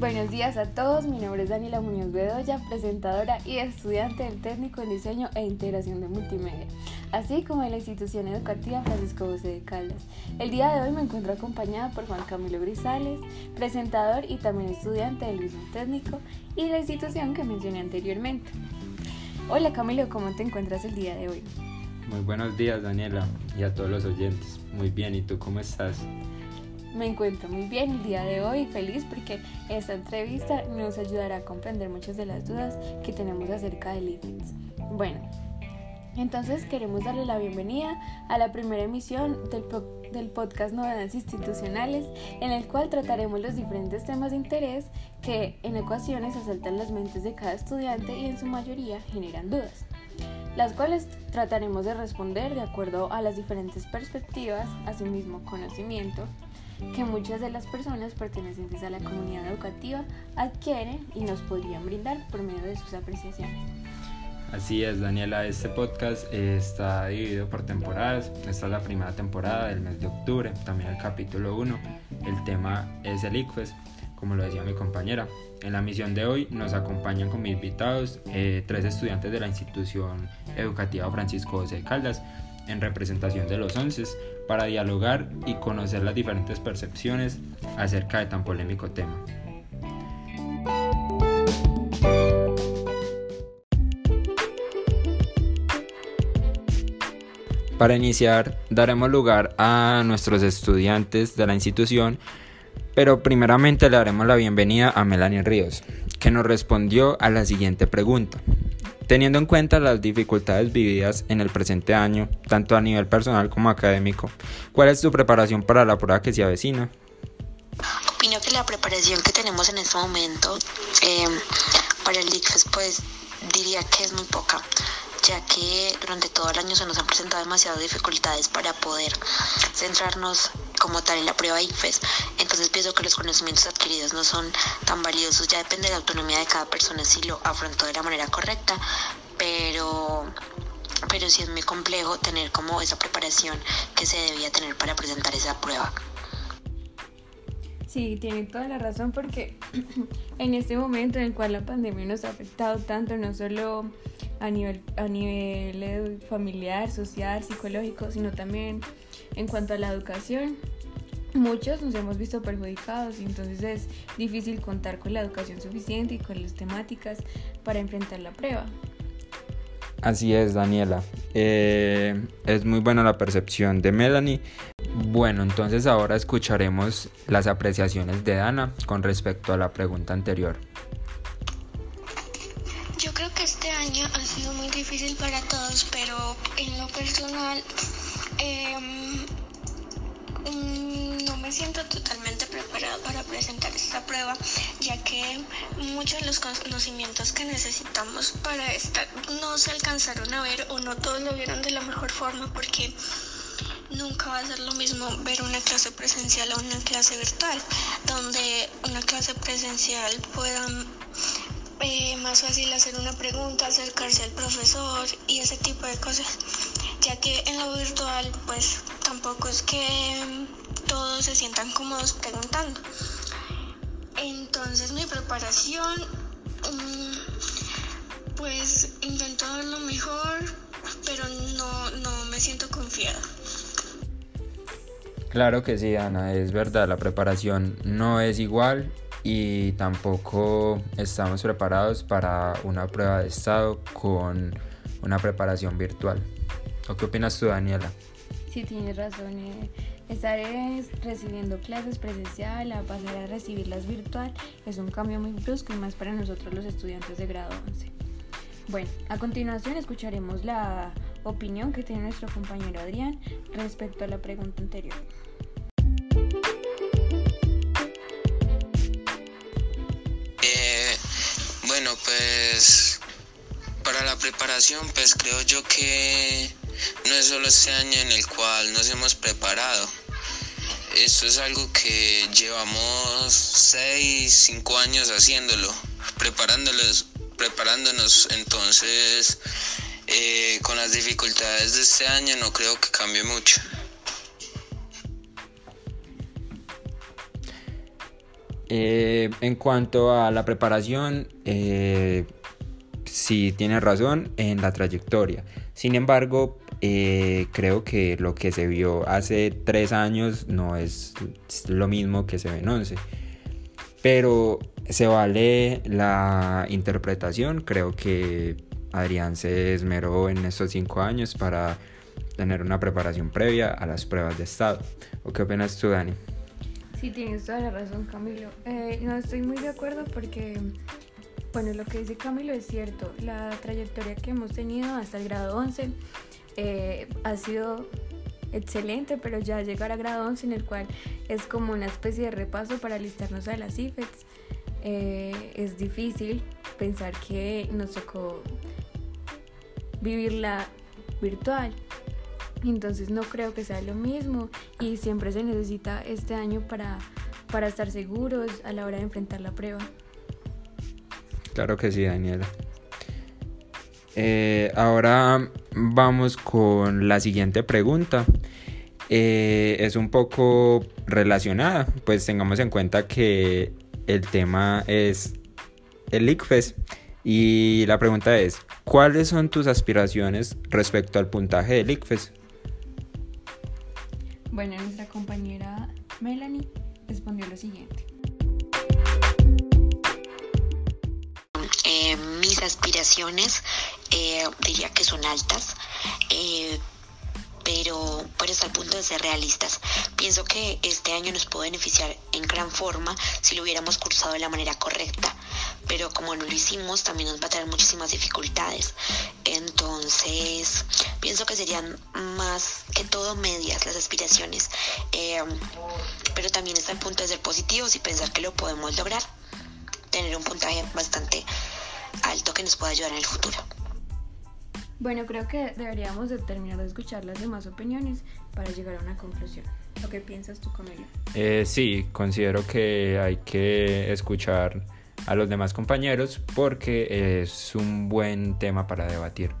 Buenos días a todos, mi nombre es Daniela Muñoz Bedoya, presentadora y estudiante del técnico en diseño e integración de multimedia, así como de la institución educativa Francisco José de Caldas. El día de hoy me encuentro acompañada por Juan Camilo Grisales, presentador y también estudiante del mismo técnico y la institución que mencioné anteriormente. Hola Camilo, ¿cómo te encuentras el día de hoy? Muy buenos días Daniela y a todos los oyentes. Muy bien, ¿y tú cómo estás? Me encuentro muy bien el día de hoy, feliz porque esta entrevista nos ayudará a comprender muchas de las dudas que tenemos acerca del IFEX. Bueno, entonces queremos darle la bienvenida a la primera emisión del, del, podcast Novedades Institucionales, en el cual trataremos los diferentes temas de interés que en ocasiones asaltan las mentes de cada estudiante y en su mayoría generan dudas, las cuales trataremos de responder de acuerdo a las diferentes perspectivas, asimismo conocimiento, que muchas de las personas pertenecientes a la comunidad educativa adquieren y nos podrían brindar por medio de sus apreciaciones. Así es, Daniela, este podcast está dividido por temporadas. Esta es la primera temporada del mes de octubre, también el capítulo 1. El tema es el ICFES, como lo decía mi compañera. En la misión de hoy nos acompañan como invitados eh, tres estudiantes de la institución educativa Francisco José Caldas, en representación de los once para dialogar y conocer las diferentes percepciones acerca de tan polémico tema. Para iniciar, daremos lugar a nuestros estudiantes de la institución, pero primeramente le daremos la bienvenida a Melanie Ríos, que nos respondió a la siguiente pregunta. Teniendo en cuenta las dificultades vividas en el presente año, tanto a nivel personal como académico, ¿cuál es tu preparación para la prueba que se avecina? Opino que la preparación que tenemos en este momento eh, para el ICFES pues diría que es muy poca ya que durante todo el año se nos han presentado demasiadas dificultades para poder centrarnos como tal en la prueba IFES. Entonces pienso que los conocimientos adquiridos no son tan valiosos, ya depende de la autonomía de cada persona si lo afrontó de la manera correcta, pero pero sí es muy complejo tener como esa preparación que se debía tener para presentar esa prueba. Sí, tiene toda la razón porque en este momento en el cual la pandemia nos ha afectado tanto, no solo a nivel, a nivel familiar, social, psicológico, sino también en cuanto a la educación, muchos nos hemos visto perjudicados y entonces es difícil contar con la educación suficiente y con las temáticas para enfrentar la prueba. Así es, Daniela. Eh, es muy buena la percepción de Melanie. Bueno, entonces ahora escucharemos las apreciaciones de Dana con respecto a la pregunta anterior. Difícil para todos, pero en lo personal em, no me siento totalmente preparada para presentar esta prueba, ya que muchos de los conocimientos que necesitamos para esta no se alcanzaron a ver o no todos lo vieron de la mejor forma porque nunca va a ser lo mismo ver una clase presencial o una clase virtual, donde una clase presencial pueda eh, más fácil hacer una pregunta, acercarse al profesor y ese tipo de cosas, ya que en lo virtual pues tampoco es que todos se sientan cómodos preguntando. Entonces mi preparación, mm, pues intento dar lo mejor, pero no, no me siento confiada. Claro que sí, Ana, es verdad, la preparación no es igual y tampoco estamos preparados para una prueba de estado con una preparación virtual. ¿O qué opinas tú, Daniela? Sí, tienes razón. Eh, estaré recibiendo clases presencial a pasar a recibirlas virtual es un cambio muy brusco y más para nosotros los estudiantes de grado 11. Bueno, a continuación escucharemos la opinión que tiene nuestro compañero Adrián respecto a la pregunta anterior. Bueno, pues para la preparación, pues creo yo que no es solo este año en el cual nos hemos preparado. Esto es algo que llevamos 6, 5 años haciéndolo, preparándolos, preparándonos. Entonces, eh, con las dificultades de este año no creo que cambie mucho. Eh, en cuanto a la preparación, eh, sí tiene razón en la trayectoria. Sin embargo, eh, creo que lo que se vio hace tres años no es lo mismo que se ve en 11. Pero se vale la interpretación. Creo que Adrián se esmeró en estos cinco años para tener una preparación previa a las pruebas de estado. ¿O qué opinas tú, Dani? Sí, tienes toda la razón, Camilo. Eh, no estoy muy de acuerdo porque, bueno, lo que dice Camilo es cierto. La trayectoria que hemos tenido hasta el grado 11 eh, ha sido excelente, pero ya llegar a grado 11 en el cual es como una especie de repaso para alistarnos a las IFETs, eh, es difícil pensar que nos tocó vivirla virtual. Entonces no creo que sea lo mismo y siempre se necesita este año para, para estar seguros a la hora de enfrentar la prueba. Claro que sí, Daniela. Eh, ahora vamos con la siguiente pregunta. Eh, es un poco relacionada, pues tengamos en cuenta que el tema es el ICFES y la pregunta es, ¿cuáles son tus aspiraciones respecto al puntaje del ICFES? Bueno, nuestra compañera Melanie respondió lo siguiente. Eh, mis aspiraciones eh, diría que son altas, eh, pero, pero hasta el punto de ser realistas. Pienso que este año nos puede beneficiar en gran forma si lo hubiéramos cursado de la manera correcta, pero como no lo hicimos también nos va a traer muchísimas dificultades. Entonces, pienso que serían más que todo medias las aspiraciones, eh, pero también está el punto de ser positivos y pensar que lo podemos lograr, tener un puntaje bastante alto que nos pueda ayudar en el futuro. Bueno, creo que deberíamos de terminar de escuchar las demás opiniones para llegar a una conclusión. ¿Lo que piensas tú, Camilo? Eh, sí, considero que hay que escuchar a los demás compañeros porque es un buen tema para debatir.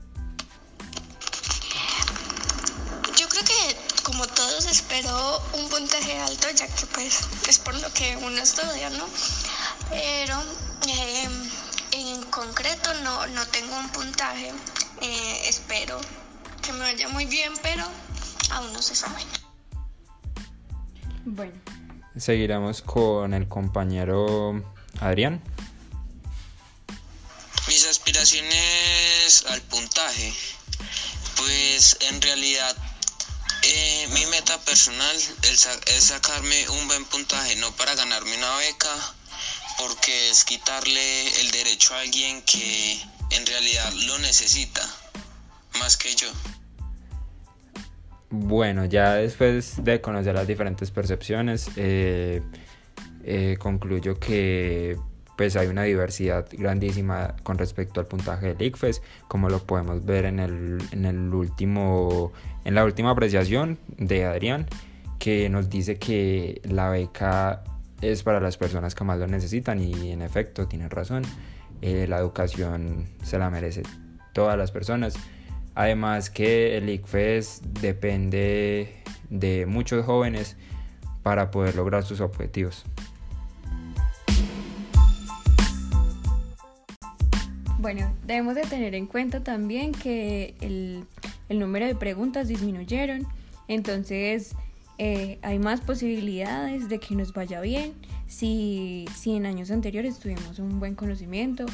Yo creo que como todos espero un puntaje alto, ya que pues es por lo que uno estudia, ¿no? Pero eh, en concreto no, no tengo un puntaje. Eh, espero que me vaya muy bien, pero aún no se sabe. Bueno, Seguiremos con el compañero Adrián. Mis aspiraciones al puntaje. Pues en realidad eh, mi meta personal es, sa- es sacarme un buen puntaje, no para ganarme una beca, porque es quitarle el derecho a alguien que en realidad lo necesita, más que yo. Bueno, ya después de conocer las diferentes percepciones, eh, eh, concluyo que pues hay una diversidad grandísima con respecto al puntaje del ICFES, como lo podemos ver en el, en el último, en la última apreciación de Adrián, que nos dice que la beca es para las personas que más lo necesitan y en efecto tiene razón, eh, la educación se la merece todas las personas. Además que el ICFES depende de muchos jóvenes para poder lograr sus objetivos. Bueno, debemos de tener en cuenta también que el, el número de preguntas disminuyeron, entonces eh, hay más posibilidades de que nos vaya bien si, si en años anteriores tuvimos un buen conocimiento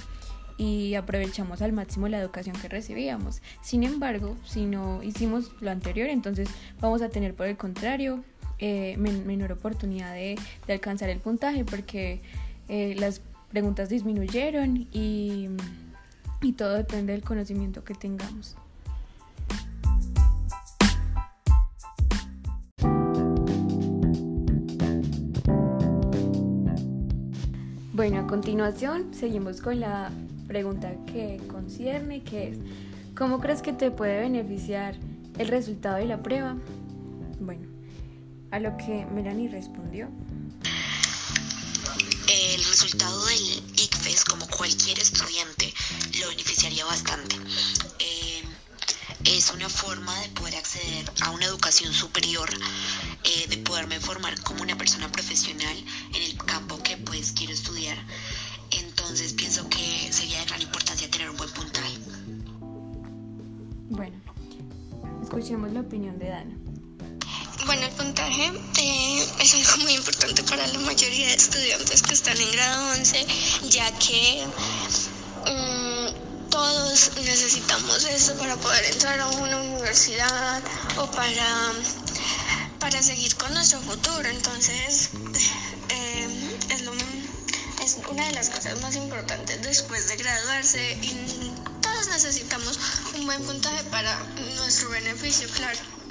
y aprovechamos al máximo la educación que recibíamos. Sin embargo, si no hicimos lo anterior, entonces vamos a tener por el contrario eh, men- menor oportunidad de, de alcanzar el puntaje porque eh, las preguntas disminuyeron y, y todo depende del conocimiento que tengamos. Bueno, a continuación seguimos con la pregunta que concierne, que es, ¿cómo crees que te puede beneficiar el resultado de la prueba? Bueno, a lo que Melanie respondió. El resultado del ICFES, como cualquier estudiante, lo beneficiaría bastante. Eh, es una forma de poder acceder a una educación superior, eh, de poderme formar como una persona profesional en el campo que pues quiero estudiar. Entonces pienso que sería de gran importancia tener un buen puntaje. Bueno, escuchemos la opinión de Dana. El puntaje eh, es algo muy importante para la mayoría de estudiantes que están en grado 11, ya que mm, todos necesitamos eso para poder entrar a una universidad o para, para seguir con nuestro futuro. Entonces, eh, es, lo, es una de las cosas más importantes después de graduarse y todos necesitamos un buen puntaje para nuestro beneficio, claro.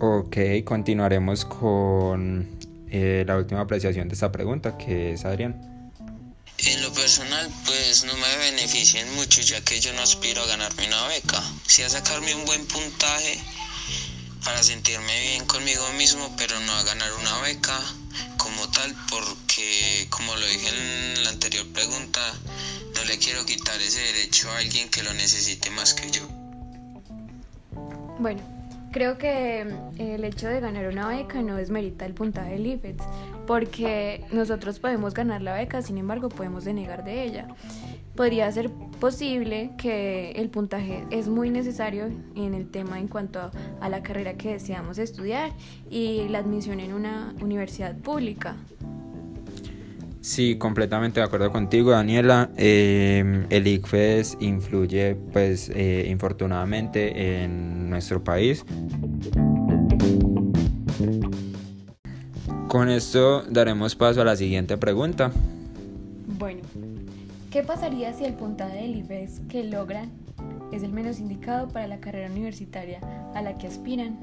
Ok, continuaremos con eh, la última apreciación de esta pregunta, que es Adrián. En lo personal, pues no me benefician mucho, ya que yo no aspiro a ganarme una beca. Sí a sacarme un buen puntaje para sentirme bien conmigo mismo, pero no a ganar una beca como tal, porque como lo dije en la anterior pregunta, no le quiero quitar ese derecho a alguien que lo necesite más que yo. Bueno, Creo que mm, el hecho de ganar una beca no desmerita el puntaje del IFETS, porque nosotros podemos ganar la beca, sin embargo podemos denegar de ella. Podría ser posible que el puntaje es muy necesario en el tema en cuanto a la carrera que deseamos estudiar y la admisión en una universidad pública. Sí, completamente de acuerdo contigo, Daniela. Eh, el ICFES influye, pues, eh, infortunadamente en nuestro país. Con esto daremos paso a la siguiente pregunta. Bueno, ¿qué pasaría si el puntaje del IFES que logran es el menos indicado para la carrera universitaria a la que aspiran?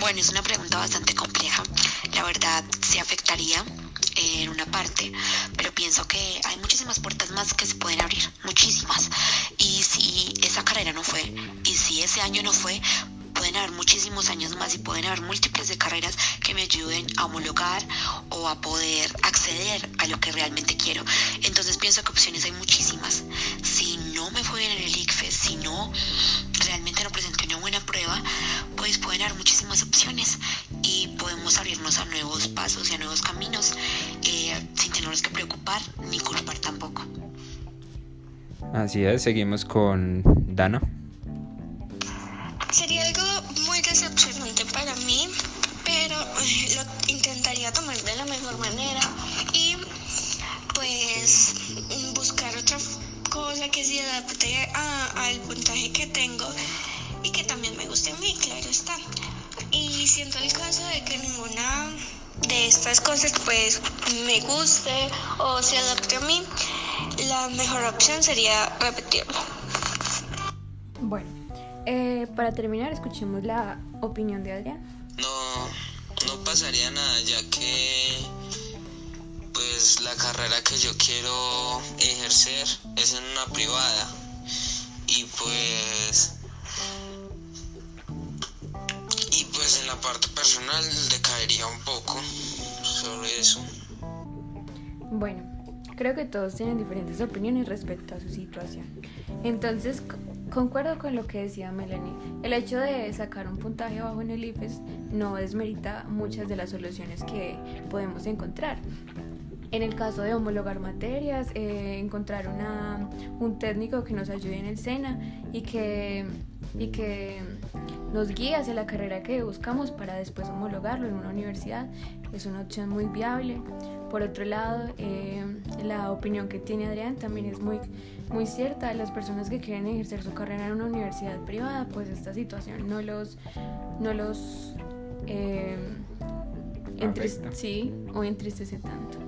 Bueno, es una pregunta bastante compleja. La verdad, se afectaría en una parte, pero pienso que hay muchísimas puertas más que se pueden abrir, muchísimas. Y si esa carrera no fue, y si ese año no fue, pueden haber muchísimos años más y pueden haber múltiples de carreras que me ayuden a homologar o a poder acceder a lo que realmente quiero. Entonces pienso que opciones hay muchísimas. Si no me fue bien en el ICFES, si no realmente no presenté una buena prueba, pues pueden haber muchísimas opciones y podemos abrirnos a nuevos pasos y a nuevos caminos eh, sin tenernos que preocupar ni culpar tampoco. Así es, seguimos con Dana. Sería algo muy decepcionante para mí, pero lo intentaría tomar de la mejor manera y pues buscar otra cosa que se adapte al puntaje que tengo y que también me guste a mí, claro está. Y siento el caso de que ninguna de estas cosas pues me guste o se adapte a mí, la mejor opción sería repetirlo. Bueno, eh, para terminar escuchemos la opinión de Adrián. No, no pasaría nada ya que pues la carrera que yo quiero ejercer es en una privada y pues pues en la parte personal decaería un poco sobre eso. Bueno, creo que todos tienen diferentes opiniones respecto a su situación. Entonces, concuerdo con lo que decía Melanie. El hecho de sacar un puntaje bajo en el IFES no desmerita muchas de las soluciones que podemos encontrar. En el caso de homologar materias, eh, encontrar una, un técnico que nos ayude en el SENA y que, y que nos guíe hacia la carrera que buscamos para después homologarlo en una universidad es una opción muy viable. Por otro lado, eh, la opinión que tiene Adrián también es muy, muy cierta. Las personas que quieren ejercer su carrera en una universidad privada, pues esta situación no los, no los eh, sí, o entristece tanto.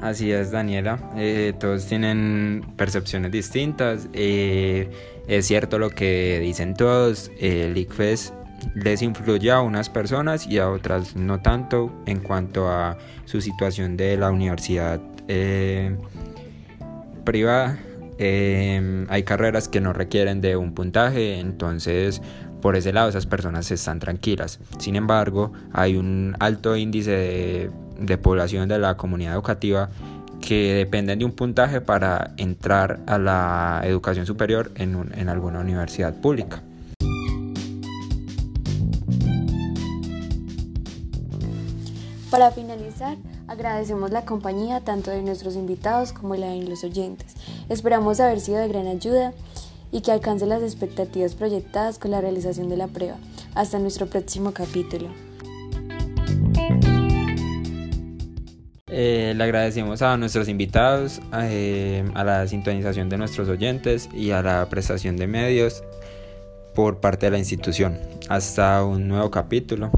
Así es, Daniela. Eh, todos tienen percepciones distintas. Eh, es cierto lo que dicen todos. El ICFES les influye a unas personas y a otras no tanto en cuanto a su situación de la universidad eh, privada. hay carreras que no requieren de un puntaje, entonces por ese lado esas personas están tranquilas. Sin embargo, hay un alto índice de de población de la comunidad educativa que dependen de un puntaje para entrar a la educación superior en, en alguna universidad pública. Para finalizar, agradecemos la compañía tanto de nuestros invitados como la de los oyentes. Esperamos haber sido de gran ayuda y que alcance las expectativas proyectadas con la realización de la prueba. Hasta nuestro próximo capítulo. Eh, le agradecemos a nuestros invitados, eh, a la sintonización de nuestros oyentes y a la prestación de medios por parte de la institución. Hasta un nuevo capítulo.